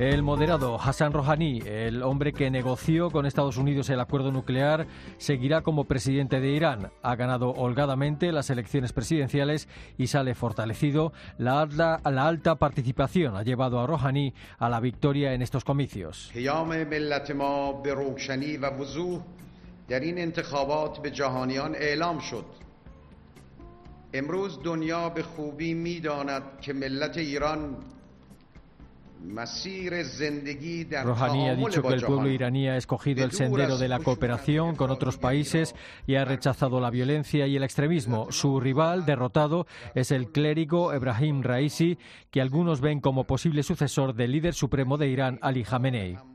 El moderado Hassan Rouhani, el hombre que negoció con Estados Unidos el acuerdo nuclear, seguirá como presidente de Irán. Ha ganado holgadamente las elecciones presidenciales y sale fortalecido. La alta, la alta participación ha llevado a Rouhani a la victoria en estos comicios. Rouhani ha dicho que el pueblo iraní ha escogido el sendero de la cooperación con otros países y ha rechazado la violencia y el extremismo. Su rival derrotado es el clérigo Ebrahim Raisi, que algunos ven como posible sucesor del líder supremo de Irán, Ali Khamenei.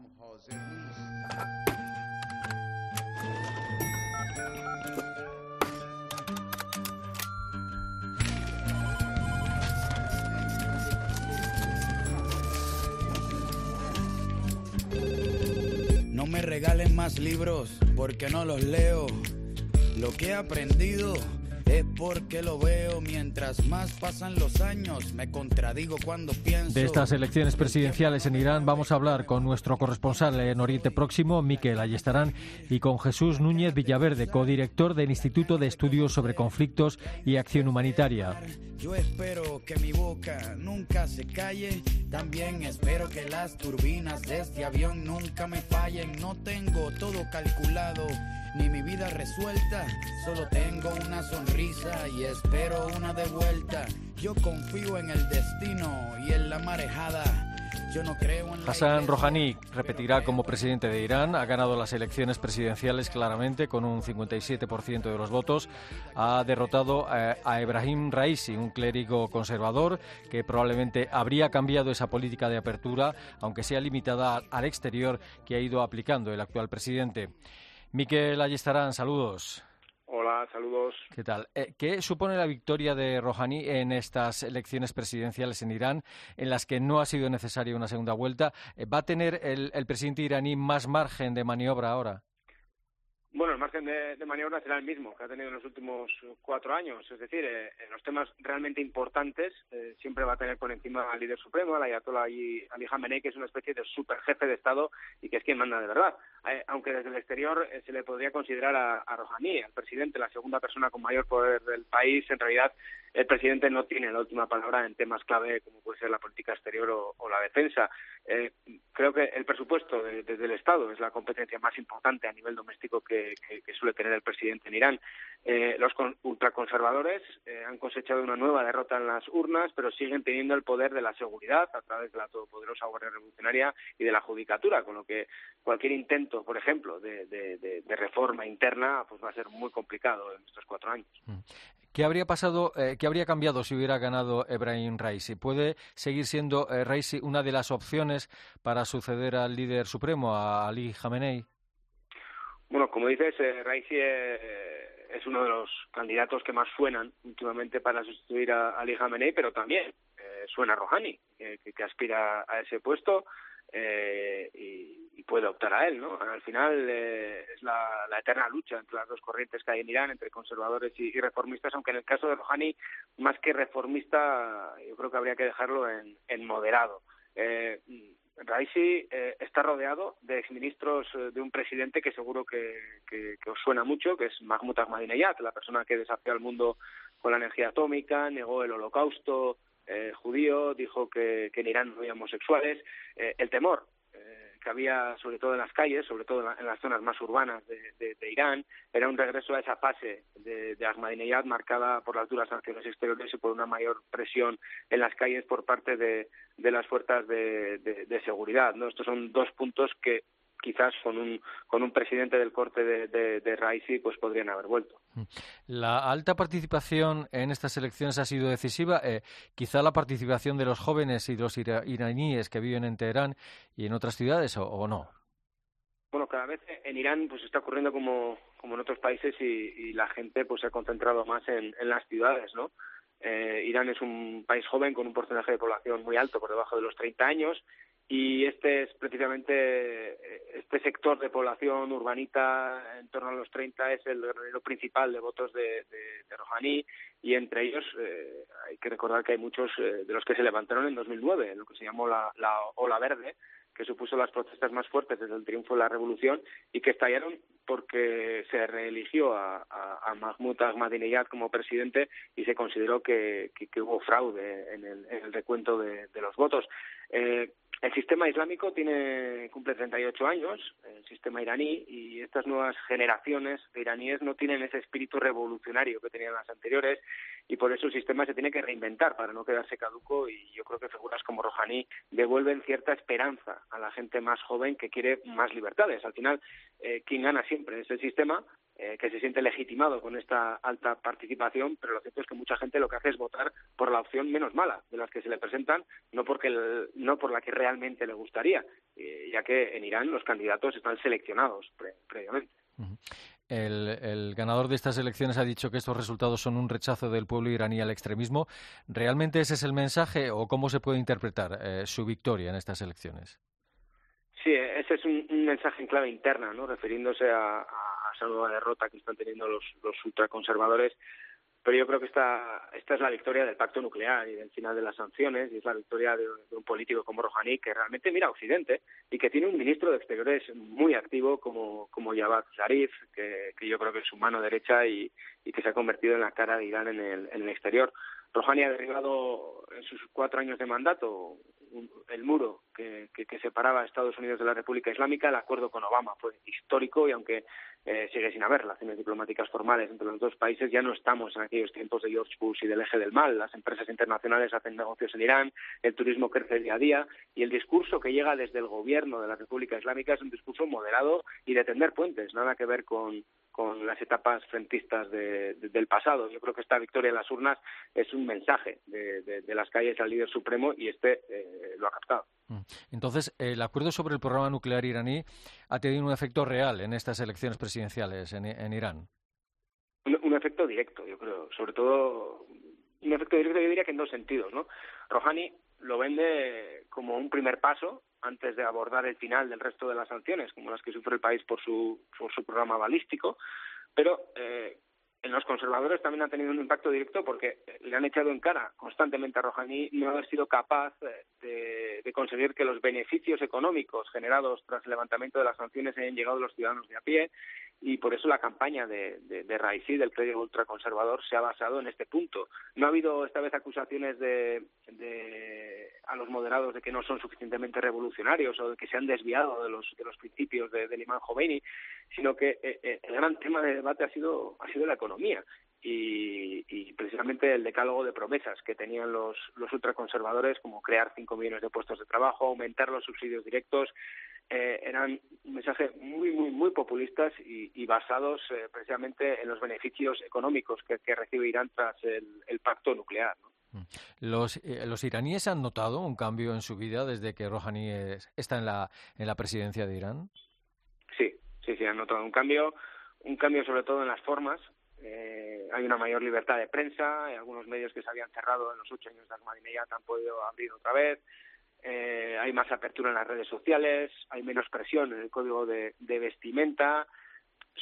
Libros porque no los leo. Lo que he aprendido es porque lo veo mientras más pasan los años, me contradigo cuando pienso. De estas elecciones presidenciales en Irán vamos a hablar con nuestro corresponsal en Oriente Próximo, Miquel Ayestarán, y con Jesús Núñez Villaverde, codirector del Instituto de Estudios sobre Conflictos y Acción Humanitaria. Yo espero que mi boca nunca se calle, también espero que las turbinas de este avión nunca me fallen, no tengo todo calculado ni mi vida resuelta. Solo tengo una sonrisa y espero una de vuelta. Yo confío en el destino y en la marejada. Yo no creo en Hassan Rouhani repetirá como presidente de Irán. Ha ganado las elecciones presidenciales claramente con un 57% de los votos. Ha derrotado eh, a Ebrahim Raisi, un clérigo conservador que probablemente habría cambiado esa política de apertura, aunque sea limitada al exterior que ha ido aplicando el actual presidente. Miquel Ayestarán, saludos. Hola, saludos. ¿Qué tal? Eh, ¿Qué supone la victoria de Rouhani en estas elecciones presidenciales en Irán, en las que no ha sido necesaria una segunda vuelta? Eh, ¿Va a tener el, el presidente iraní más margen de maniobra ahora? Bueno, el margen de, de, maniobra será el mismo que ha tenido en los últimos cuatro años. Es decir, eh, en los temas realmente importantes eh, siempre va a tener por encima al líder supremo, al Ayatollah Ali, Ali Khamenei, que es una especie de super jefe de Estado y que es quien manda de verdad. Eh, aunque desde el exterior se le podría considerar a, a al presidente, la segunda persona con mayor poder del país, en realidad el presidente no tiene la última palabra en temas clave como puede ser la política exterior o, la defensa. Eh, creo que el presupuesto de, desde Estado es la competencia más importante a nivel doméstico que, suele tener el presidente en Irán. Eh, los con, ultraconservadores eh, han cosechado una nueva derrota en las urnas, pero siguen teniendo el poder de la seguridad a través de la todopoderosa Guardia Revolucionaria y de la judicatura, con lo que cualquier intento, por ejemplo, de, de, de, reforma interna pues va a ser muy complicado en estos cuatro años. ¿Qué habría pasado, eh, qué habría cambiado si hubiera ganado Ebrahim Raisi? ¿Puede seguir siendo eh, Raisi una de las opciones para suceder al líder supremo, a Ali Khamenei? Bueno, como dices, eh, Raisi eh, es uno de los candidatos que más suenan últimamente para sustituir a Ali Khamenei, pero también eh, suena Rouhani, que, que, aspira a ese puesto eh, y, y, puede optar a él, ¿no? Al final eh, es la, eterna lucha entre las dos corrientes que hay en Irán, entre conservadores y, reformistas, aunque en el caso de Rouhani, más que reformista, yo creo que habría que dejarlo en, moderado. Eh, Raisi eh, está rodeado de exministros eh, de un presidente que seguro que, os suena mucho, que es Mahmoud Ahmadinejad, la persona que desafió al mundo con la energía atómica, negó el holocausto eh, judío, dijo que, que, en Irán no había homosexuales. Eh, el temor eh, que había, sobre todo en las calles, sobre todo en, la, en las zonas más urbanas de, de, de, Irán, era un regreso a esa fase de, de Ahmadinejad marcada por las duras sanciones exteriores y por una mayor presión en las calles por parte de, de las fuerzas de, de, seguridad. ¿no? Estos son dos puntos que quizás con un con un presidente del corte de, de, de pues podrían haber vuelto. La alta participación en estas elecciones ha sido decisiva. Eh, quizá la participación de los jóvenes y de los ira iraníes que viven en Teherán y en otras ciudades o, no. Bueno, cada vez en Irán pues está ocurriendo como como en otros países y, y la gente pues se ha concentrado más en, en las ciudades, ¿no? Eh, Irán es un país joven con un porcentaje de población muy alto, por debajo de los 30 años, y este es precisamente eh, este sector de población urbanita en torno a los 30 es el granero principal de votos de, de, Rouhani y entre ellos eh, hay que recordar que hay muchos eh, de los que se levantaron en 2009 en lo que se llamó la, la ola verde que supuso las protestas más fuertes desde el triunfo de la revolución y que estallaron porque se reeligió a, a, Mahmoud Ahmadinejad como presidente y se consideró que, que, que hubo fraude en el, en el recuento de, de los votos. Eh, el sistema islámico tiene cumple 38 años, el sistema iraní, y estas nuevas generaciones de iraníes no tienen ese espíritu revolucionario que tenían las anteriores, y por eso el sistema se tiene que reinventar para no quedarse caduco, y yo creo que figuras como Rouhani devuelven cierta esperanza a la gente más joven que quiere más libertades. Al final, eh, quien gana siempre es el sistema, eh, que se siente legitimado con esta alta participación, pero lo cierto es que mucha gente lo que hace es votar por la opción menos mala de las que se le presentan, no porque el, no por la que realmente le gustaría, eh, ya que en Irán los candidatos están seleccionados pre previamente. El, el, ganador de estas elecciones ha dicho que estos resultados son un rechazo del pueblo iraní al extremismo. ¿Realmente ese es el mensaje o cómo se puede interpretar eh, su victoria en estas elecciones? Sí, ese es un, un mensaje en clave interna, ¿no? refiriéndose a, a esa nueva derrota que están teniendo los, los ultraconservadores. Pero yo creo que esta, esta es la victoria del pacto nuclear y del final de las sanciones, y es la victoria de, de un político como Rouhani, que realmente mira a Occidente y que tiene un ministro de Exteriores muy activo como, como Javad Zarif, que, que yo creo que es su mano derecha y, que se ha convertido en la cara de Irán en el, en el exterior. Rouhani ha derribado en sus cuatro años de mandato un, el muro que, separaba a Estados Unidos de la República Islámica. El acuerdo con Obama fue histórico y aunque eh, sigue sin haber relaciones diplomáticas formales entre los dos países, ya no estamos en aquellos tiempos de George Bush y del eje del mal. Las empresas internacionales hacen negocios en Irán, el turismo crece día a día y el discurso que llega desde el gobierno de la República Islámica es un discurso moderado y de tender puentes, nada que ver con, las etapas frentistas de, de, del pasado. Yo creo que esta victoria en las urnas es un mensaje de, de las calles al líder supremo y este eh, lo ha captado. Mm. Entonces, el acuerdo sobre el programa nuclear iraní ha tenido un efecto real en estas elecciones presidenciales en, en Irán. Un, un, efecto directo, yo creo. Sobre todo, un efecto directo, yo diría que en dos sentidos, ¿no? Rouhani lo vende como un primer paso antes de abordar el final del resto de las sanciones, como las que sufre el país por su, por su programa balístico, pero eh, en los conservadores también ha tenido un impacto directo porque le han echado en cara constantemente a Rouhani no haber sido capaz de, de, conseguir que los beneficios económicos generados tras el levantamiento de las sanciones hayan llegado a los ciudadanos de a pie y por eso la campaña de, de, de del clérigo ultraconservador, se ha basado en este punto. No ha habido esta vez acusaciones de, de, a los moderados de que no son suficientemente revolucionarios o de que se han desviado de los, de los principios de, del imán Khomeini, sino que eh, eh, el gran tema de debate ha sido, ha sido la economía y, y precisamente el decálogo de promesas que tenían los, los ultraconservadores, como crear cinco millones de puestos de trabajo, aumentar los subsidios directos, eh, eran mensajes muy, muy, muy populistas y, y basados eh, precisamente en los beneficios económicos que, que recibe Irán tras el, el pacto nuclear. ¿no? Mm. ¿Los, eh, ¿Los iraníes han notado un cambio en su vida desde que Rouhani es, está en la, en la presidencia de Irán? Sí, sí, sí, han notado un cambio, un cambio sobre todo en las formas. Eh, hay una mayor libertad de prensa, hay algunos medios que se habían cerrado en los ocho años de Ahmadinejad han podido abrir otra vez eh, hay más apertura en las redes sociales, hay menos presión en el código de, de vestimenta.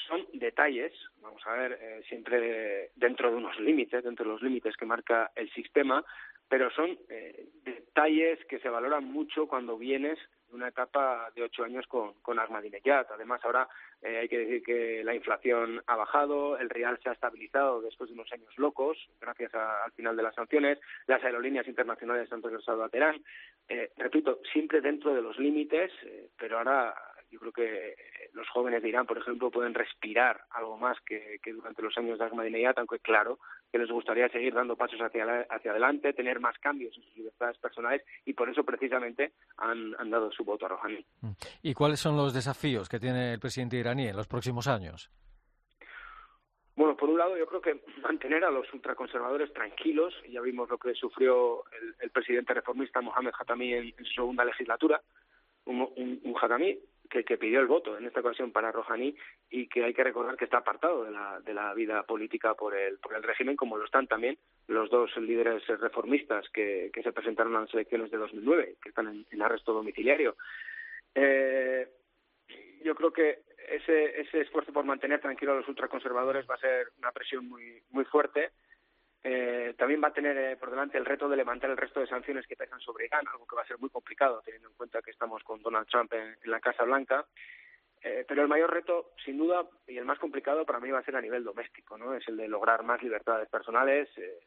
Son detalles, vamos a ver, eh, siempre dentro de unos límites, dentro de los límites que marca el sistema, pero son eh, detalles que se valoran mucho cuando vienes de una etapa de ocho años con, con Ahmadinejad. Además, ahora eh, hay que decir que la inflación ha bajado, el real se ha estabilizado después de unos años locos, gracias a, al final de las sanciones, las aerolíneas internacionales han regresado a Teherán. Eh, repito, siempre dentro de los límites, eh, pero ahora yo creo que los jóvenes de Irán, por ejemplo, pueden respirar algo más que, que durante los años de Ahmadinejad, aunque claro que les gustaría seguir dando pasos hacia, la, hacia adelante, tener más cambios en sus libertades personales y por eso precisamente han, han dado su voto a Rouhani. ¿Y cuáles son los desafíos que tiene el presidente iraní en los próximos años? Bueno, por un lado, yo creo que mantener a los ultraconservadores tranquilos. Ya vimos lo que sufrió el, el presidente reformista Mohamed Hatami en, en su segunda legislatura. Un, un, un Hatami que, pidió el voto en esta ocasión para Rouhani y que hay que recordar que está apartado de la, de la vida política por el, por el régimen, como lo están también los dos líderes reformistas que, que se presentaron a las elecciones de 2009, que están en, arresto domiciliario. Eh, yo creo que ese, ese esfuerzo por mantener tranquilo a los ultraconservadores va a ser una presión muy, muy fuerte. Eh, también va a tener eh, por delante el reto de levantar el resto de sanciones que pesan sobre Irán, algo que va a ser muy complicado teniendo en cuenta que estamos con Donald Trump en, la Casa Blanca. Eh, pero el mayor reto, sin duda, y el más complicado para mí va a ser a nivel doméstico, ¿no? Es el de lograr más libertades personales, eh,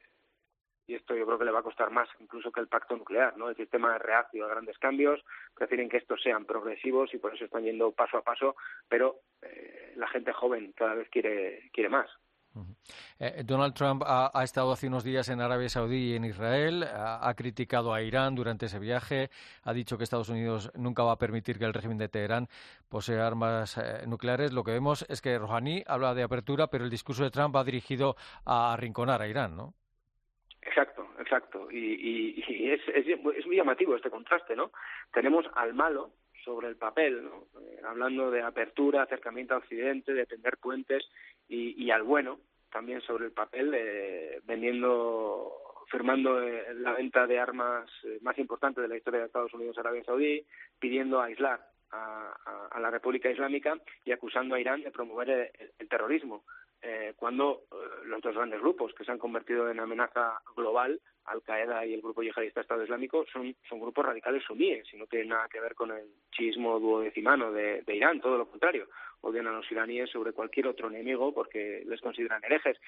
y esto yo creo que le va a costar más incluso que el pacto nuclear, ¿no? El sistema es reacio a grandes cambios, prefieren que estos sean progresivos y por eso están yendo paso a paso, pero eh, la gente joven cada vez quiere, quiere más. Eh, Donald Trump ha, estado hace unos días en Arabia Saudí y en Israel, ha, criticado a Irán durante ese viaje, ha dicho que Estados Unidos nunca va a permitir que el régimen de Teherán posea armas eh, nucleares. Lo que vemos es que Rouhani habla de apertura, pero el discurso de Trump va dirigido a arrinconar a Irán, ¿no? Exacto, exacto. Y, es, es, muy llamativo este contraste, ¿no? Tenemos al malo sobre el papel, ¿no? Eh, hablando de apertura, acercamiento a Occidente, de tender puentes, y, al bueno también sobre el papel, eh, vendiendo, firmando eh, la venta de armas más importante de la historia de Estados Unidos Arabia Saudí, pidiendo aislar a, a, la República Islámica y acusando a Irán de promover el terrorismo eh, cuando eh, los dos grandes grupos que se han convertido en amenaza global, Al Qaeda y el grupo yihadista Estado Islámico, son, son grupos radicales suníes y no tienen nada que ver con el chismo duodecimano de, de Irán, todo lo contrario. Odian a los iraníes sobre cualquier otro enemigo porque les consideran herejes.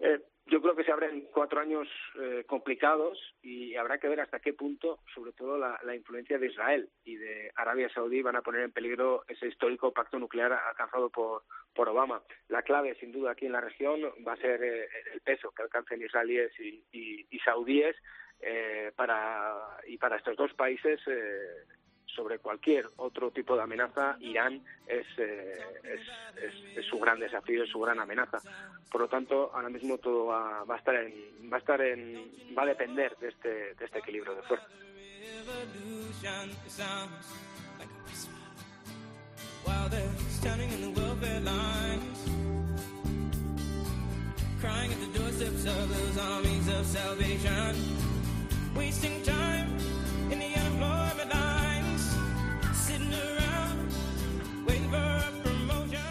Eh, yo creo que se abren cuatro años eh, complicados y habrá que ver hasta qué punto, sobre todo la, influencia de Israel y de Arabia Saudí, van a poner en peligro ese histórico pacto nuclear alcanzado por, por Obama. La clave, sin duda, aquí en la región va a ser eh, el peso que alcancen israelíes y, y, saudíes para, y para estos dos países sobre cualquier otro tipo de amenaza, Irán es, eh, es, es, su gran desafío, es su gran amenaza. Por lo tanto, ahora mismo todo va, va a estar en, va a estar en, va a depender de este, de este equilibrio de fuerza.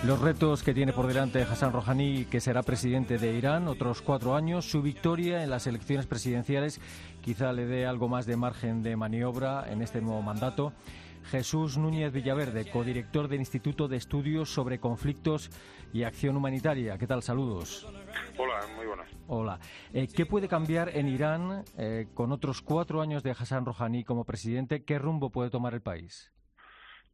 Los retos que tiene por delante Hassan Rouhani, que será presidente de Irán otros cuatro años, su victoria en las elecciones presidenciales quizá le dé algo más de margen de maniobra en este nuevo mandato. Jesús Núñez Villaverde, codirector del Instituto de Estudios sobre Conflictos y Acción Humanitaria. ¿Qué tal? Saludos. Hola, muy buenas. Hola. Eh, ¿Qué puede cambiar en Irán eh, con otros cuatro años de Hassan Rouhani como presidente? ¿Qué rumbo puede tomar el país?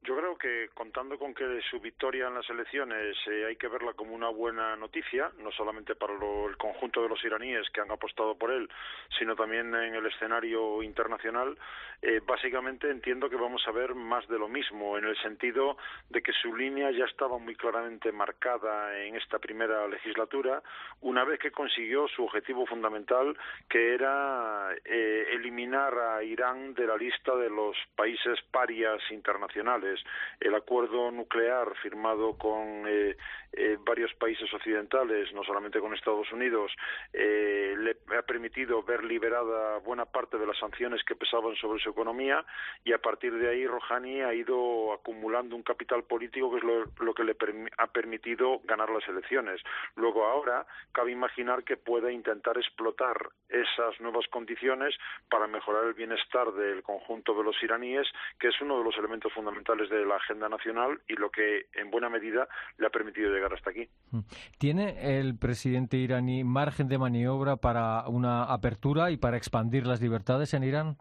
Yo creo que contando con que su victoria en las elecciones eh, hay que verla como una buena noticia, no solamente para el conjunto de los iraníes que han apostado por él, sino también en el escenario internacional, eh, básicamente entiendo que vamos a ver más de lo mismo, en el sentido de que su línea ya estaba muy claramente marcada en esta primera legislatura, una vez que consiguió su objetivo fundamental, que era eh, eliminar a Irán de la lista de los países parias internacionales el acuerdo nuclear firmado con eh, eh, varios países occidentales, no solamente con Estados Unidos, eh, le ha permitido ver liberada buena parte de las sanciones que pesaban sobre su economía y a partir de ahí Rouhani ha ido acumulando un capital político que es lo, que le ha permitido ganar las elecciones. Luego ahora cabe imaginar que pueda intentar explotar esas nuevas condiciones para mejorar el bienestar del conjunto de los iraníes, que es uno de los elementos fundamentales de la agenda nacional y lo que en buena medida le ha permitido llegar hasta aquí. Mm. ¿Tiene el presidente iraní margen de maniobra para una apertura y para expandir las libertades en Irán?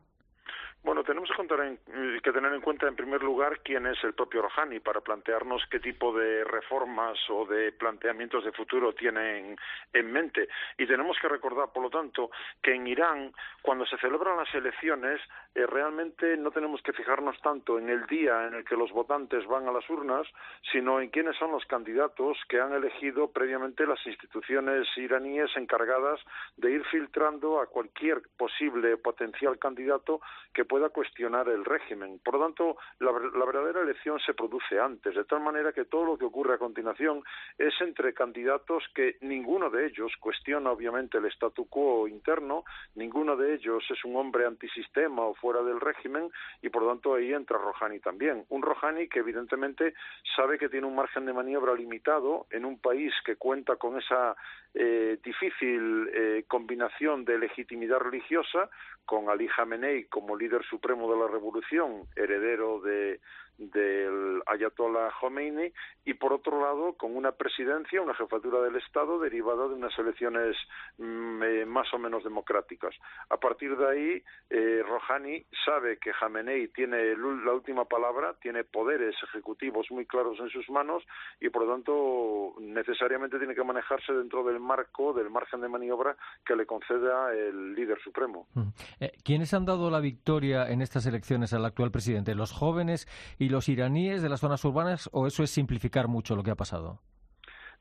Bueno, tenemos que, tener en cuenta, en primer lugar, quién es el propio Rouhani para plantearnos qué tipo de reformas o de planteamientos de futuro tienen en mente. Y tenemos que recordar, por lo tanto, que en Irán, cuando se celebran las elecciones, eh, realmente no tenemos que fijarnos tanto en el día en el que los votantes van a las urnas, sino en quiénes son los candidatos que han elegido previamente las instituciones iraníes encargadas de ir filtrando a cualquier posible potencial candidato que pueda cuestionar el régimen. Por lo tanto, la, verdadera elección se produce antes, de tal manera que todo lo que ocurre a continuación es entre candidatos que ninguno de ellos cuestiona obviamente el statu quo interno, ninguno de ellos es un hombre antisistema o fuera del régimen y por lo tanto ahí entra Rouhani también. Un Rouhani que evidentemente sabe que tiene un margen de maniobra limitado en un país que cuenta con esa eh, difícil eh, combinación de legitimidad religiosa con Ali Khamenei como líder supremo de la revolución, heredero de, del Ayatollah Khomeini y por otro lado con una presidencia, una jefatura del Estado derivada de unas elecciones mm, eh, más o menos democráticas. A partir de ahí, eh, Rouhani sabe que Khamenei tiene la última palabra, tiene poderes ejecutivos muy claros en sus manos y por lo tanto necesariamente tiene que manejarse dentro del marco, del margen de maniobra que le conceda el líder supremo. Mm. Eh, ¿Quiénes han dado la victoria en estas elecciones al actual presidente? ¿Los jóvenes y los iraníes de las zonas urbanas o eso es simplificar mucho lo que ha pasado?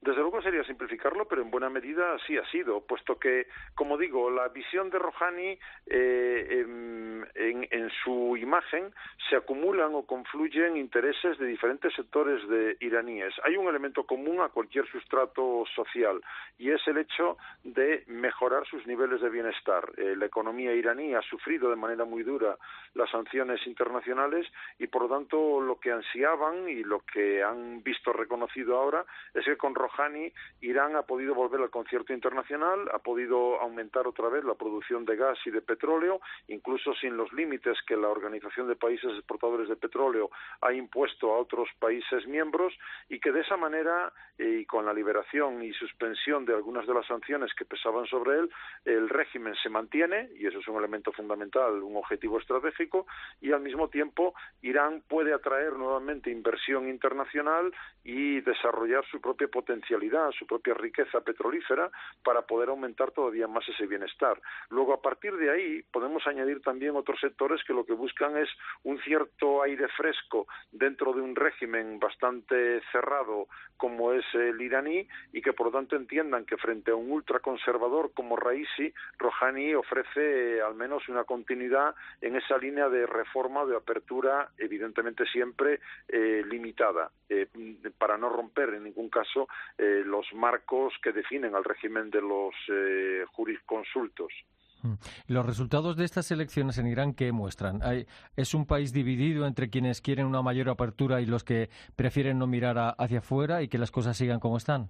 Desde luego sería simplificarlo, pero en buena medida sí ha sido, puesto que, como digo, la visión de Rouhani eh, en, su imagen se acumulan o confluyen intereses de diferentes sectores de iraníes. Hay un elemento común a cualquier sustrato social y es el hecho de mejorar sus niveles de bienestar. Eh, la economía iraní ha sufrido de manera muy dura las sanciones internacionales y, por lo tanto, lo que ansiaban y lo que han visto reconocido ahora es que con Rouhani, Irán ha podido volver al concierto internacional, ha podido aumentar otra vez la producción de gas y de petróleo, incluso sin los límites que la Organización de Países Exportadores de Petróleo ha impuesto a otros países miembros, y que de esa manera, eh, y con la liberación y suspensión de algunas de las sanciones que pesaban sobre él, el régimen se mantiene, y eso es un elemento fundamental, un objetivo estratégico, y al mismo tiempo Irán puede atraer nuevamente inversión internacional y desarrollar su propia su propia riqueza petrolífera, para poder aumentar todavía más ese bienestar. Luego, a partir de ahí, podemos añadir también otros sectores que lo que buscan es un cierto aire fresco dentro de un régimen bastante cerrado como es el iraní y que por lo tanto entiendan que frente a un ultraconservador como Raisi, Rouhani ofrece al menos una continuidad en esa línea de reforma, de apertura, evidentemente siempre eh, eh, para no romper en ningún caso eh, los marcos que definen al régimen de los eh, jurisconsultos. Mm. Los resultados de estas elecciones en Irán, ¿qué muestran? ¿Es un país dividido entre quienes quieren una mayor apertura y los que prefieren no mirar hacia afuera y que las cosas sigan como están?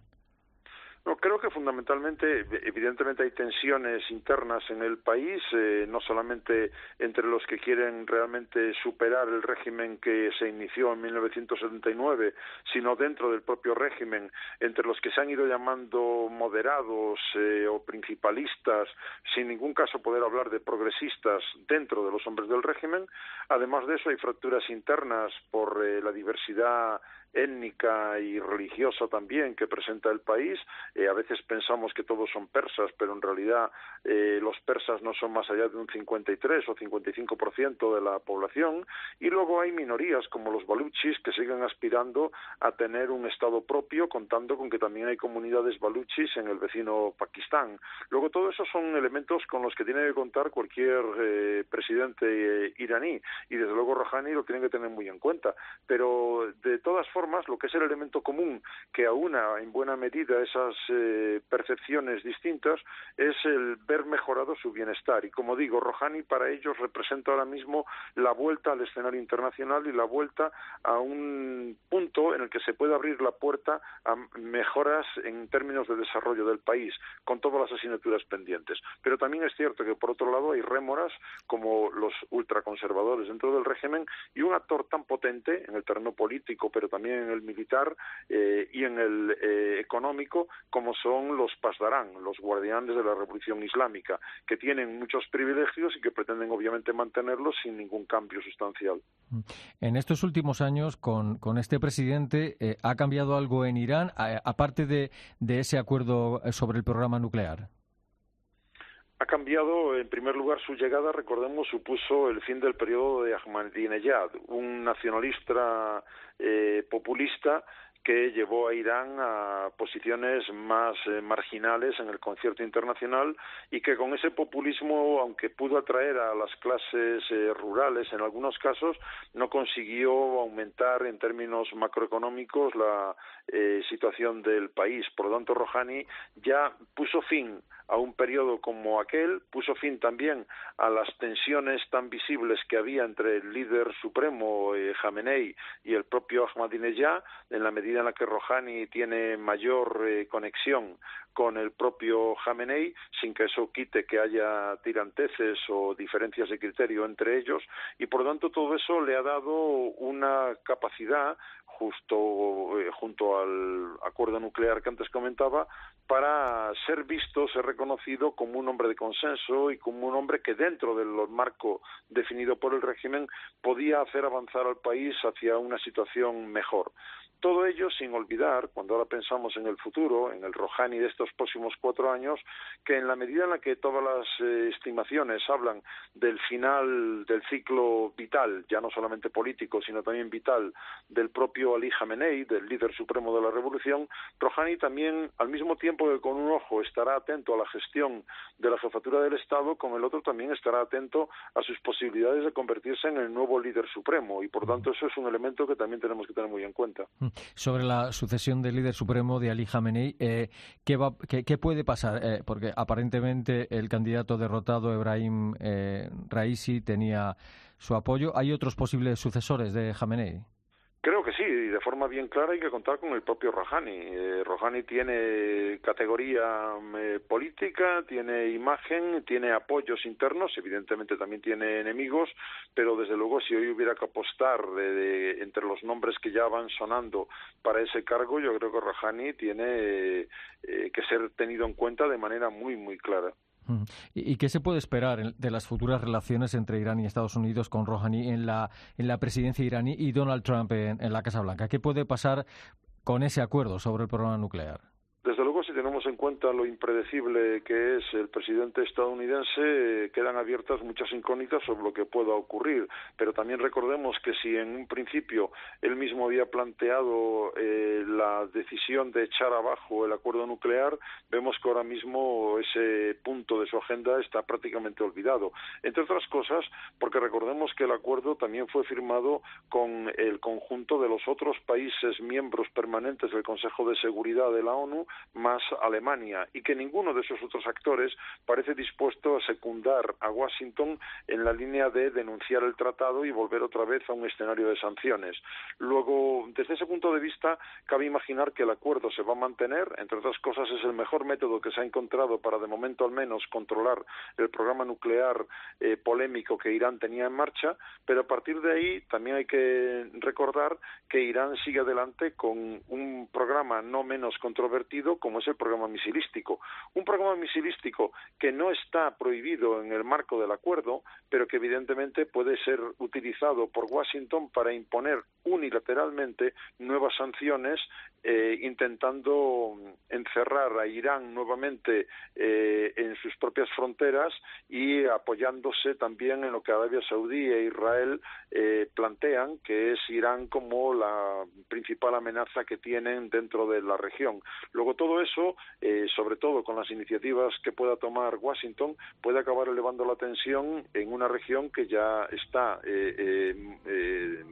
No, creo que fundamentalmente, evidentemente hay tensiones internas en el país, eh, no solamente entre los que quieren realmente superar el régimen que se inició en 1979, sino dentro del propio régimen, entre los que se han ido llamando moderados eh, o principalistas, sin ningún caso poder hablar de progresistas dentro de los hombres del régimen. Además de eso, hay fracturas internas por eh, la diversidad étnica y religiosa también que presenta el país. Eh, a veces pensamos que todos son persas, pero en realidad eh, los persas no son más allá de un 53 o 55% de la población. Y luego hay minorías como los baluchis que siguen aspirando a tener un Estado propio, contando con que también hay comunidades baluchis en el vecino Pakistán. Luego todo eso son elementos con los que tiene que contar cualquier eh, presidente iraní y desde luego Rouhani lo tiene que tener muy en cuenta. Pero de todas formas lo que es el elemento común que aúna en buena medida esas eh, percepciones distintas es el ver mejorado su bienestar. Y como digo, Rouhani para ellos representa ahora mismo la vuelta al escenario internacional y la vuelta a un punto en el que se puede abrir la puerta a mejoras en términos de desarrollo del país, con todas las asignaturas pendientes. Pero también es cierto que, por otro lado, hay rémoras como los ultraconservadores dentro del régimen y un actor tan potente en el terreno político, pero también en el militar eh, y en el eh, económico, como son los Pasdarán, los guardianes de la Revolución Islámica, que tienen muchos privilegios y que pretenden obviamente mantenerlos sin ningún cambio sustancial. Mm. En estos últimos años, con, este presidente, eh, ¿ha cambiado algo en Irán, aparte de, de ese acuerdo sobre el programa nuclear? Ha cambiado, en primer lugar, su llegada, recordemos, supuso el fin del periodo de Ahmadinejad, un nacionalista eh, populista que llevó a Irán a posiciones más eh, marginales en el concierto internacional y que con ese populismo, aunque pudo atraer a las clases eh, rurales en algunos casos, no consiguió aumentar en términos macroeconómicos la eh, situación del país. Por lo tanto, Rouhani ya puso fin a un periodo como aquel, puso fin también a las tensiones tan visibles que había entre el líder supremo eh, Jamenei y el propio Ahmadinejad, en la medida en la que Rouhani tiene mayor eh, conexión con el propio Jamenei, sin que eso quite que haya tiranteces o diferencias de criterio entre ellos, y por tanto todo eso le ha dado una capacidad justo eh, junto al acuerdo nuclear que antes comentaba, para ser visto, ser reconocido como un hombre de consenso y como un hombre que dentro del marco definido por el régimen podía hacer avanzar al país hacia una situación mejor. Todo ello sin olvidar, cuando ahora pensamos en el futuro, en el Rouhani de estos próximos cuatro años, que en la medida en la que todas las eh, estimaciones hablan del final del ciclo vital, ya no solamente político, sino también vital, del propio Ali Khamenei, del líder supremo de la revolución, Rouhani también, al mismo tiempo que con un ojo estará atento a la gestión de la jefatura del Estado, con el otro también estará atento a sus posibilidades de convertirse en el nuevo líder supremo, y por tanto eso es un elemento que también tenemos que tener muy en cuenta. Sobre la sucesión del líder supremo de Ali Khamenei. Eh, ¿qué, puede pasar? Eh, porque aparentemente el candidato derrotado, Ebrahim eh, Raisi, tenía su apoyo. ¿Hay otros posibles sucesores de Khamenei? Creo que sí, y de forma bien clara hay que contar con el propio Rouhani. Eh, Rouhani tiene categoría eh, política, tiene imagen, tiene apoyos internos, evidentemente también tiene enemigos, pero desde luego si hoy hubiera que apostar de, entre los nombres que ya van sonando para ese cargo, yo creo que Rouhani tiene eh, que ser tenido en cuenta de manera muy, muy clara. ¿Y qué se puede esperar de las futuras relaciones entre Irán y Estados Unidos con Rouhani en la, en la presidencia iraní y Donald Trump en, en la Casa Blanca? ¿Qué puede pasar con ese acuerdo sobre el programa nuclear? Desde luego, si tenemos en cuenta lo impredecible que es el presidente estadounidense, quedan abiertas muchas incógnitas sobre lo que pueda ocurrir. Pero también recordemos que si en un principio él mismo había planteado eh, la decisión de echar abajo el acuerdo nuclear, vemos que ahora mismo ese punto de su agenda está prácticamente olvidado. Entre otras cosas, porque recordemos que el acuerdo también fue firmado con el conjunto de los otros países miembros permanentes del Consejo de Seguridad de la ONU, más Alemania y que ninguno de esos otros actores parece dispuesto a secundar a Washington en la línea de denunciar el tratado y volver otra vez a un escenario de sanciones. Luego, desde ese punto de vista, cabe imaginar que el acuerdo se va a mantener, entre otras cosas es el mejor método que se ha encontrado para de momento al menos controlar el programa nuclear eh, polémico que Irán tenía en marcha, pero a partir de ahí también hay que recordar que Irán sigue adelante con un programa no menos controvertido como es el programa misilístico. Un programa misilístico que no está prohibido en el marco del acuerdo, pero que evidentemente puede ser utilizado por Washington para imponer unilateralmente nuevas sanciones, eh, intentando encerrar a Irán nuevamente eh, en sus propias fronteras y apoyándose también en lo que Arabia Saudí e Israel eh, plantean, que es Irán como la principal amenaza que tienen dentro de la región. Luego todo eso, eh, sobre todo con las iniciativas que pueda tomar Washington, puede acabar elevando la tensión en una región que ya está eh, eh,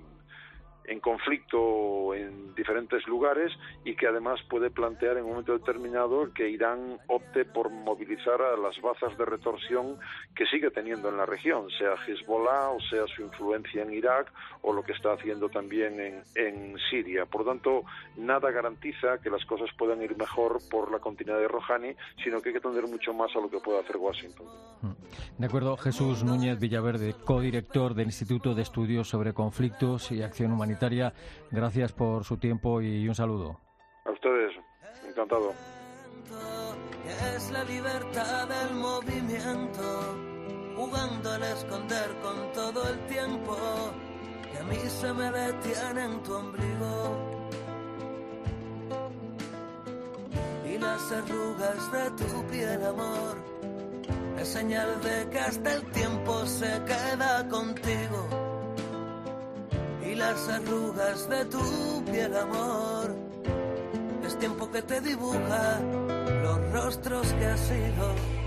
en conflicto en diferentes lugares y que además puede plantear en un momento determinado que Irán opte por movilizar a las bazas de retorsión que sigue teniendo en la región, sea Hezbollah o sea su influencia en Irak o lo que está haciendo también en, Siria. Por tanto, nada garantiza que las cosas puedan ir mejor por la continuidad de Rouhani, sino que hay que atender mucho más a lo que puede hacer Washington. Mm. De acuerdo, Jesús Núñez Villaverde, codirector del Instituto de Estudios sobre Conflictos y Acción Humanitaria Gracias por su tiempo y un saludo. A ustedes, encantado. Es la libertad del movimiento, jugando al esconder con todo el tiempo, y a mí se me detiene en tu ombligo. Y las arrugas de tu piel, amor, es señal de que hasta el tiempo se queda contigo las arrugas de tu piel, amor. Es tiempo que te dibuja los rostros que has sido.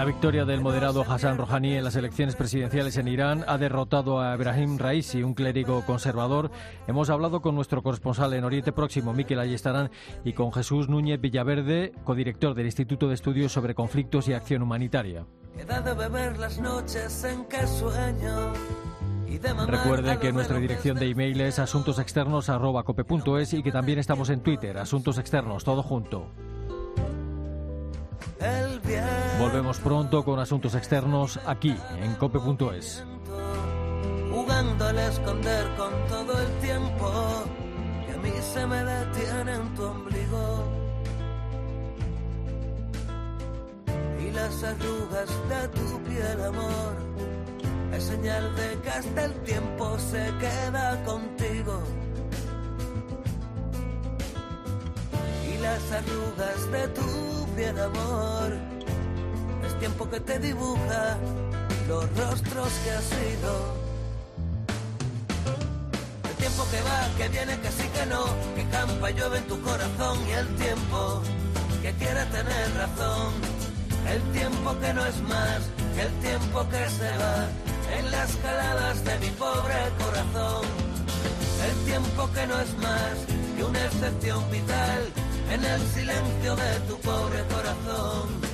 La victoria del moderado Hassan Rouhani en las elecciones presidenciales en Irán ha derrotado a Ibrahim Raisi, un clérigo conservador. Hemos hablado con nuestro corresponsal en Oriente Próximo, Miquel Ayestarán, y con Jesús Núñez Villaverde, codirector del Instituto de Estudios sobre Conflictos y Acción Humanitaria. Recuerden que nuestra dirección de email es asuntosexternos.cope.es y que también estamos en Twitter, Asuntos Externos, todo junto. Volvemos pronto con asuntos externos aquí en cope.es. Jugando al esconder con todo el tiempo que a mí se me detiene en tu ombligo. Y las arrugas de tu piel, amor, es señal de que hasta el tiempo se queda contigo. Y las arrugas de tu piel, amor, tiempo que te dibuja los rostros que has sido. El tiempo que va, que viene, que sí, que no, que campa y llueve en tu corazón y el tiempo que quiere tener razón. El tiempo que no es más que el tiempo que se va en las caladas de mi pobre corazón. El tiempo que no es más que una excepción vital en el silencio de tu pobre corazón